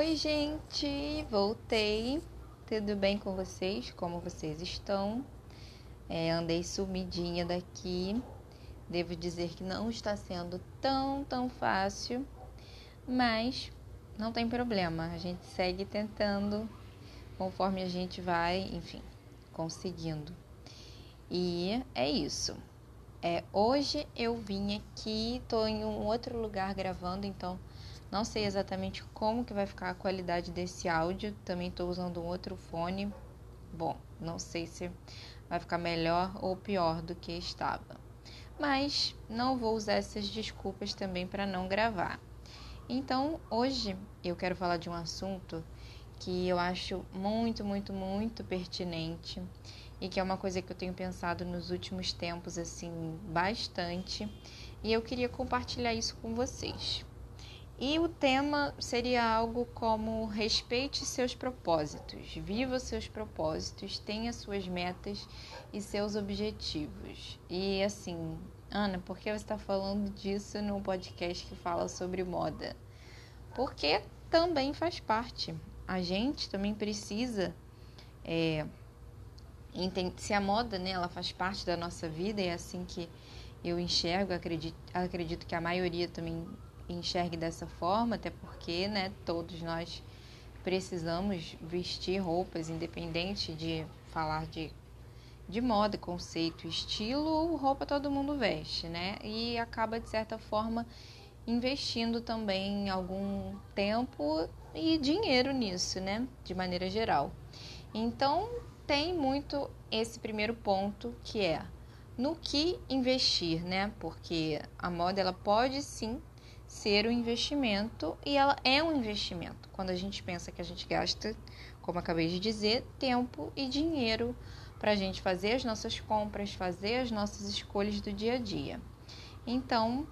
Oi, gente, voltei. Tudo bem com vocês? Como vocês estão? É, andei sumidinha daqui. Devo dizer que não está sendo tão, tão fácil, mas não tem problema. A gente segue tentando conforme a gente vai, enfim, conseguindo. E é isso. É, hoje eu vim aqui, tô em um outro lugar gravando, então não sei exatamente como que vai ficar a qualidade desse áudio. Também estou usando um outro fone. Bom, não sei se vai ficar melhor ou pior do que estava. Mas não vou usar essas desculpas também para não gravar. Então, hoje eu quero falar de um assunto que eu acho muito, muito, muito pertinente e que é uma coisa que eu tenho pensado nos últimos tempos assim bastante, e eu queria compartilhar isso com vocês. E o tema seria algo como respeite seus propósitos, viva seus propósitos, tenha suas metas e seus objetivos. E assim, Ana, por que você está falando disso no podcast que fala sobre moda? Porque também faz parte. A gente também precisa é, se a moda, né, ela faz parte da nossa vida, é assim que eu enxergo, acredito, acredito que a maioria também enxergue dessa forma, até porque, né, todos nós precisamos vestir roupas, independente de falar de, de moda, conceito, estilo, roupa todo mundo veste, né? E acaba, de certa forma, investindo também algum tempo e dinheiro nisso, né? De maneira geral. Então, tem muito esse primeiro ponto que é no que investir, né? Porque a moda ela pode sim ser um investimento e ela é um investimento. Quando a gente pensa que a gente gasta, como acabei de dizer, tempo e dinheiro para a gente fazer as nossas compras, fazer as nossas escolhas do dia a dia. Então,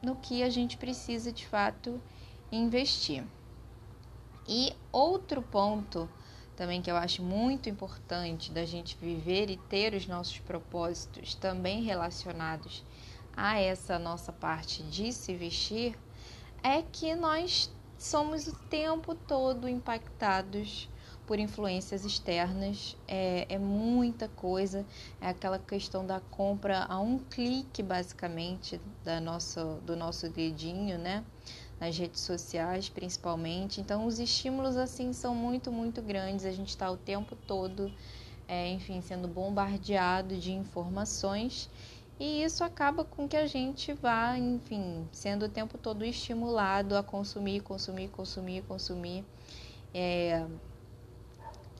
no que a gente precisa de fato investir. E outro ponto também que eu acho muito importante da gente viver e ter os nossos propósitos também relacionados a essa nossa parte de se vestir é que nós somos o tempo todo impactados por influências externas. É, é, muita coisa, é aquela questão da compra a um clique, basicamente, da nossa, do nosso dedinho, né? Nas redes sociais, principalmente. Então, os estímulos, assim, são muito, muito grandes. A gente está o tempo todo, é, enfim, sendo bombardeado de informações e isso acaba com que a gente vá, enfim, sendo o tempo todo estimulado a consumir, consumir, consumir, consumir. É...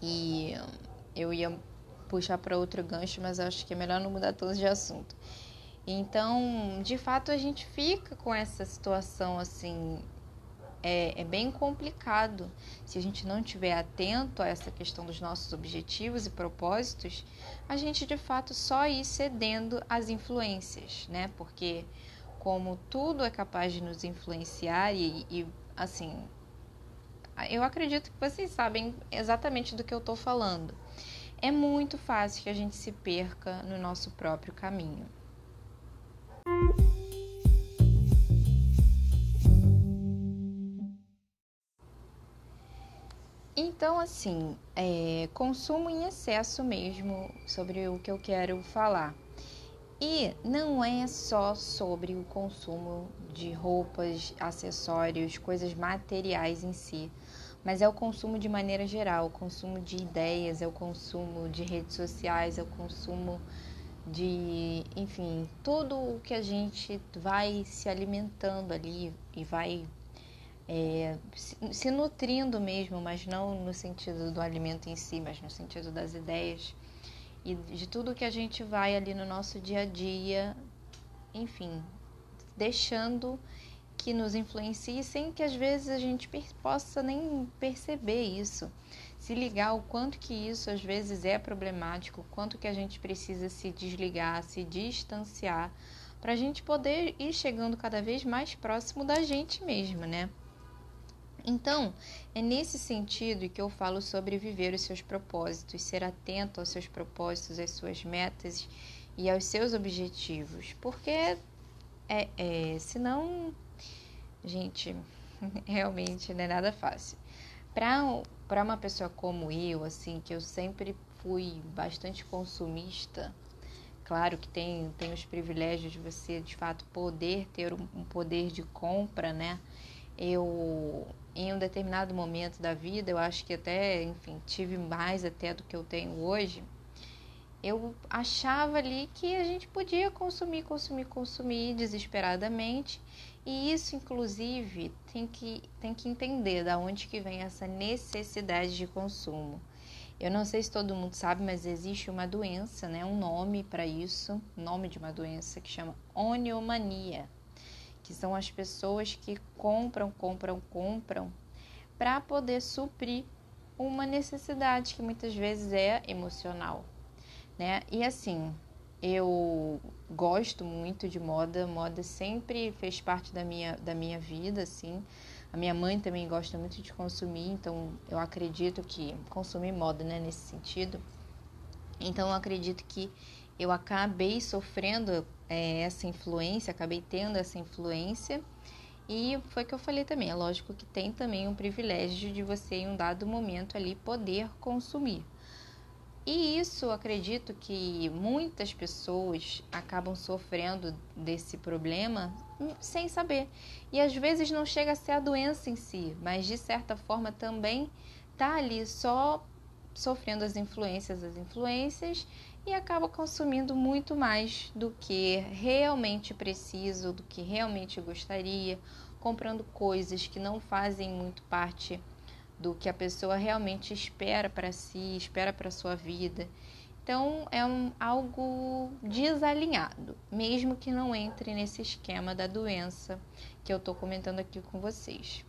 E eu ia puxar para outro gancho, mas acho que é melhor não mudar todos de assunto. Então, de fato, a gente fica com essa situação assim é, é, bem complicado se a gente não estiver atento a essa questão dos nossos objetivos e propósitos, a gente de fato só ir cedendo às influências, né? Porque como tudo é capaz de nos influenciar e, e assim, eu acredito que vocês sabem exatamente do que eu estou falando. É muito fácil que a gente se perca no nosso próprio caminho. Então, assim, é, consumo em excesso mesmo sobre o que eu quero falar. E não é só sobre o consumo de roupas, acessórios, coisas materiais em si, mas é o consumo de maneira geral, o consumo de ideias, é o consumo de redes sociais, é o consumo de, enfim, tudo o que a gente vai se alimentando ali e vai é, se, se nutrindo mesmo, mas não no sentido do alimento em si, mas no sentido das ideias e de tudo que a gente vai ali no nosso dia a dia, enfim, deixando que nos influencie sem que às vezes a gente possa nem perceber isso. Se ligar o quanto que isso às vezes é problemático, quanto que a gente precisa se desligar, se distanciar, para a gente poder ir chegando cada vez mais próximo da gente mesmo, né? Então, é nesse sentido que eu falo sobre viver os seus propósitos, ser atento aos seus propósitos, às suas metas e aos seus objetivos, porque é, é senão, gente, realmente não é nada fácil. Para uma pessoa como eu, assim, que eu sempre fui bastante consumista, claro que tem, tem os privilégios de você, de fato, poder ter um, um poder de compra, né? Eu, em um determinado momento da vida, eu acho que até, enfim, tive mais até do que eu tenho hoje, eu achava ali que a gente podia consumir, consumir, consumir desesperadamente. E isso, inclusive, tem que, tem que entender da onde que vem essa necessidade de consumo. Eu não sei se todo mundo sabe, mas existe uma doença, né? Um nome para isso, nome de uma doença que chama oniomania, que são as pessoas que compram, compram, compram para poder suprir uma necessidade que muitas vezes é emocional né? E assim, eu gosto muito de moda, moda sempre fez parte da minha, da minha vida, assim. A minha mãe também gosta muito de consumir, então eu acredito que consumir moda, né, nesse sentido. Então eu acredito que eu acabei sofrendo é, essa influência, acabei tendo essa influência. E foi que eu falei também, é lógico que tem também um privilégio de você em um dado momento ali poder consumir. E isso acredito que muitas pessoas acabam sofrendo desse problema sem saber. E às vezes não chega a ser a doença em si, mas de certa forma também tá ali só sofrendo as influências, as influências e acaba consumindo muito mais do que realmente preciso, do que realmente gostaria, comprando coisas que não fazem muito parte do que a pessoa realmente espera para si, espera para sua vida. Então é um, algo desalinhado, mesmo que não entre nesse esquema da doença que eu estou comentando aqui com vocês.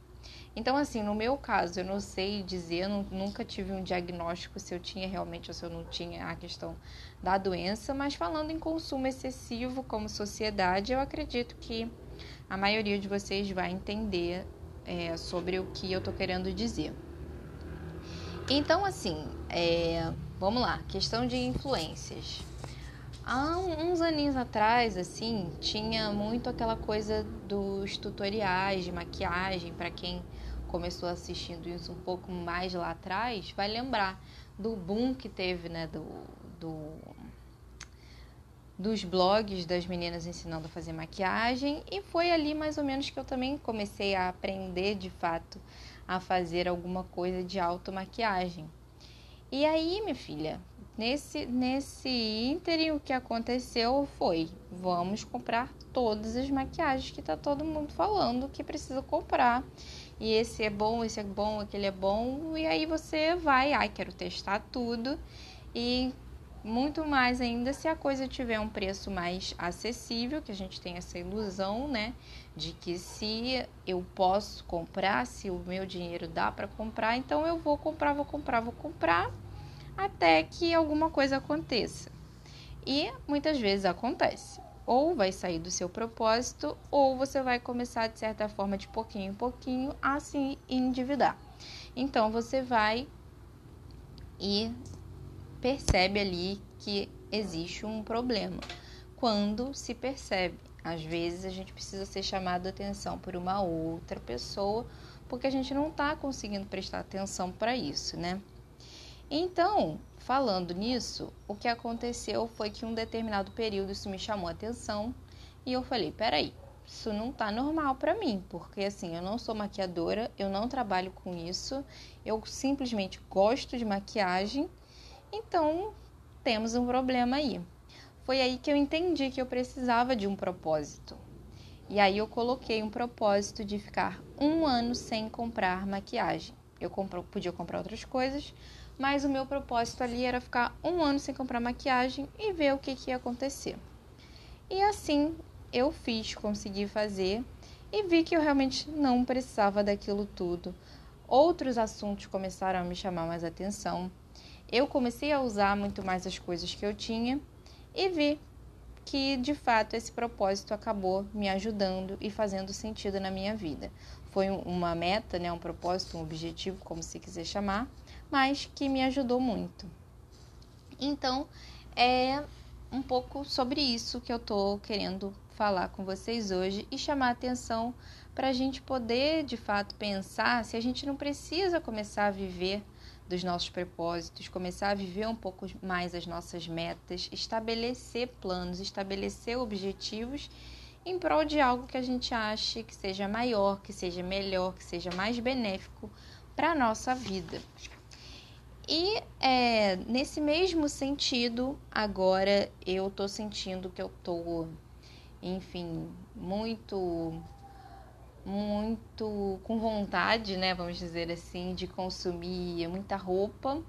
Então, assim, no meu caso, eu não sei dizer, eu nunca tive um diagnóstico se eu tinha realmente ou se eu não tinha a questão da doença, mas falando em consumo excessivo como sociedade, eu acredito que a maioria de vocês vai entender é, sobre o que eu tô querendo dizer. Então, assim, é, vamos lá, questão de influências. Há uns aninhos atrás, assim, tinha muito aquela coisa dos tutoriais de maquiagem. Para quem começou assistindo isso um pouco mais lá atrás, vai lembrar do boom que teve, né, do, do dos blogs das meninas ensinando a fazer maquiagem e foi ali mais ou menos que eu também comecei a aprender de fato a fazer alguma coisa de automaquiagem. E aí, minha filha, nesse nesse ínterim o que aconteceu foi, vamos comprar todas as maquiagens que tá todo mundo falando que precisa comprar. E esse é bom, esse é bom, aquele é bom, e aí você vai, ai, quero testar tudo e muito mais ainda se a coisa tiver um preço mais acessível, que a gente tem essa ilusão, né, de que se eu posso comprar, se o meu dinheiro dá para comprar, então eu vou comprar, vou comprar, vou comprar, até que alguma coisa aconteça. E muitas vezes acontece. Ou vai sair do seu propósito, ou você vai começar de certa forma, de pouquinho em pouquinho, a se endividar. Então você vai e percebe ali que existe um problema. Quando se percebe, às vezes a gente precisa ser chamado a atenção por uma outra pessoa, porque a gente não está conseguindo prestar atenção para isso, né? Então, falando nisso, o que aconteceu foi que um determinado período isso me chamou a atenção e eu falei: peraí, isso não tá normal para mim, porque assim, eu não sou maquiadora, eu não trabalho com isso, eu simplesmente gosto de maquiagem então, temos um problema aí. Foi aí que eu entendi que eu precisava de um propósito. E aí eu coloquei um propósito de ficar um ano sem comprar maquiagem. Eu podia comprar outras coisas, mas o meu propósito ali era ficar um ano sem comprar maquiagem e ver o que, que ia acontecer. E assim eu fiz, consegui fazer e vi que eu realmente não precisava daquilo tudo. Outros assuntos começaram a me chamar mais atenção eu comecei a usar muito mais as coisas que eu tinha e vi que de fato esse propósito acabou me ajudando e fazendo sentido na minha vida. Foi uma meta, né, um propósito, um objetivo, como se quiser chamar, mas que me ajudou muito. Então, é um pouco sobre isso que eu tô querendo falar com vocês hoje e chamar atenção para a gente poder de fato pensar se a gente não precisa começar a viver dos nossos propósitos, começar a viver um pouco mais as nossas metas, estabelecer planos, estabelecer objetivos em prol de algo que a gente ache que seja maior, que seja melhor, que seja mais benéfico para a nossa vida. E é, nesse mesmo sentido, agora eu tô sentindo que eu tô, enfim, muito, muito com vontade, né? Vamos dizer assim, de consumir muita roupa.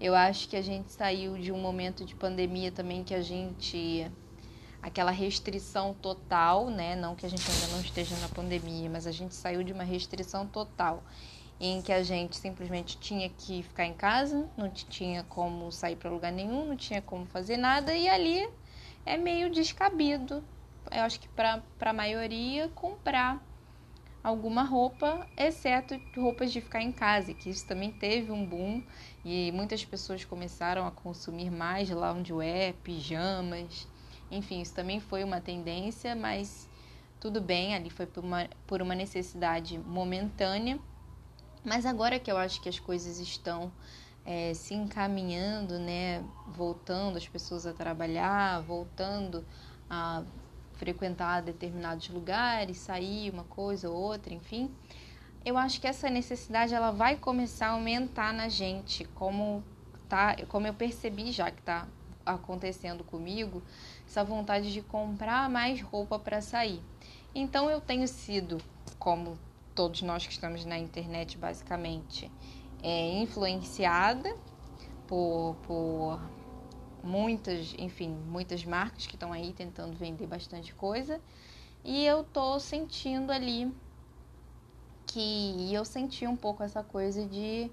Eu acho que a gente saiu de um momento de pandemia também que a gente aquela restrição total, né? Não que a gente ainda não esteja na pandemia, mas a gente saiu de uma restrição total em que a gente simplesmente tinha que ficar em casa, não tinha como sair para lugar nenhum, não tinha como fazer nada e ali é meio descabido. Eu acho que para a maioria comprar alguma roupa, exceto roupas de ficar em casa, que isso também teve um boom e muitas pessoas começaram a consumir mais loungewear, pijamas, enfim, isso também foi uma tendência, mas tudo bem, ali foi por uma, por uma necessidade momentânea. Mas agora que eu acho que as coisas estão é, se encaminhando, né, voltando as pessoas a trabalhar, voltando a frequentar determinados lugares, sair uma coisa ou outra, enfim, eu acho que essa necessidade ela vai começar a aumentar na gente, como tá, como eu percebi já que está acontecendo comigo, essa vontade de comprar mais roupa para sair. Então eu tenho sido, como todos nós que estamos na internet basicamente, é influenciada por, por muitas, enfim, muitas marcas que estão aí tentando vender bastante coisa. E eu tô sentindo ali que eu senti um pouco essa coisa de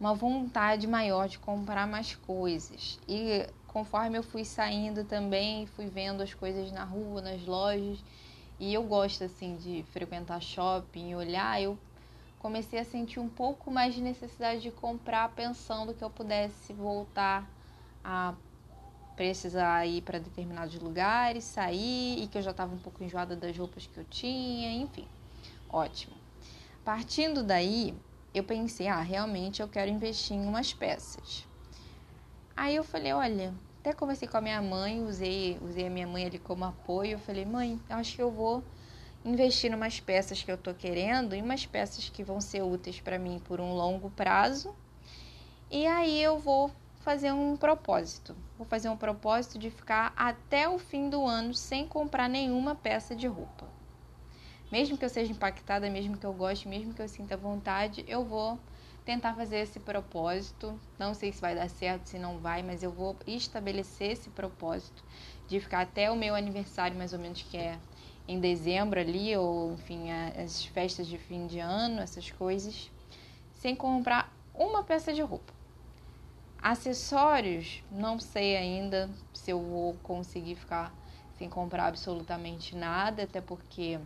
uma vontade maior de comprar mais coisas. E conforme eu fui saindo também, fui vendo as coisas na rua, nas lojas, e eu gosto assim de frequentar shopping, olhar, eu comecei a sentir um pouco mais de necessidade de comprar, pensando que eu pudesse voltar a precisar ir para determinados lugares, sair e que eu já estava um pouco enjoada das roupas que eu tinha, enfim. Ótimo. Partindo daí, eu pensei, ah, realmente eu quero investir em umas peças. Aí eu falei, olha, até conversei com a minha mãe, usei, usei a minha mãe ali como apoio. Eu falei, mãe, eu acho que eu vou investir em umas peças que eu tô querendo e umas peças que vão ser úteis para mim por um longo prazo. E aí eu vou fazer um propósito. Vou fazer um propósito de ficar até o fim do ano sem comprar nenhuma peça de roupa. Mesmo que eu seja impactada, mesmo que eu goste, mesmo que eu sinta vontade, eu vou tentar fazer esse propósito. Não sei se vai dar certo, se não vai, mas eu vou estabelecer esse propósito de ficar até o meu aniversário, mais ou menos, que é em dezembro ali, ou enfim, as festas de fim de ano, essas coisas, sem comprar uma peça de roupa. Acessórios, não sei ainda se eu vou conseguir ficar sem comprar absolutamente nada, até porque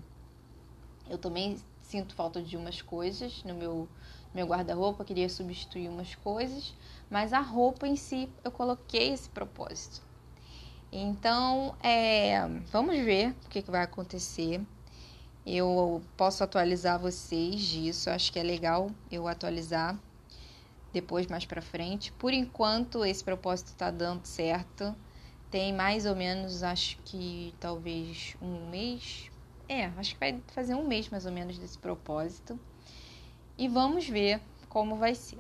eu também sinto falta de umas coisas no meu meu guarda-roupa, queria substituir umas coisas, mas a roupa em si eu coloquei esse propósito. Então, é, vamos ver o que, que vai acontecer. Eu posso atualizar vocês disso, acho que é legal eu atualizar depois mais para frente. Por enquanto, esse propósito está dando certo. Tem mais ou menos, acho que talvez um mês. É, acho que vai fazer um mês mais ou menos desse propósito e vamos ver como vai ser.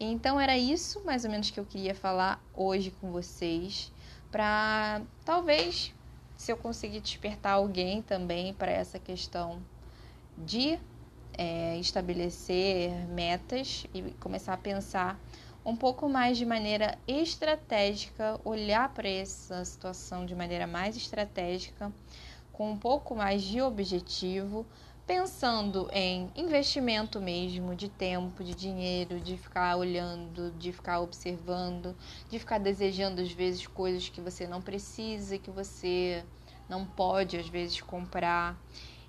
Então era isso mais ou menos que eu queria falar hoje com vocês, para talvez se eu conseguir despertar alguém também para essa questão de é, estabelecer metas e começar a pensar um pouco mais de maneira estratégica, olhar para essa situação de maneira mais estratégica, com um pouco mais de objetivo, pensando em investimento mesmo, de tempo, de dinheiro, de ficar olhando, de ficar observando, de ficar desejando às vezes coisas que você não precisa, que você não pode às vezes comprar.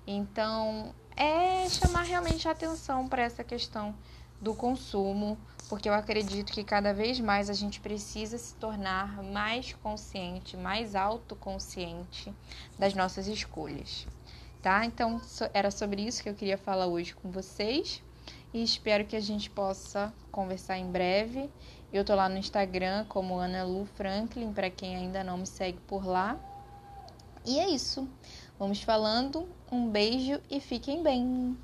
Então, é chamar realmente a atenção para essa questão do consumo, porque eu acredito que cada vez mais a gente precisa se tornar mais consciente, mais autoconsciente das nossas escolhas, tá? Então, era sobre isso que eu queria falar hoje com vocês e espero que a gente possa conversar em breve. Eu tô lá no Instagram como Ana Lu Franklin, para quem ainda não me segue por lá. E é isso. Vamos falando. Um beijo e fiquem bem.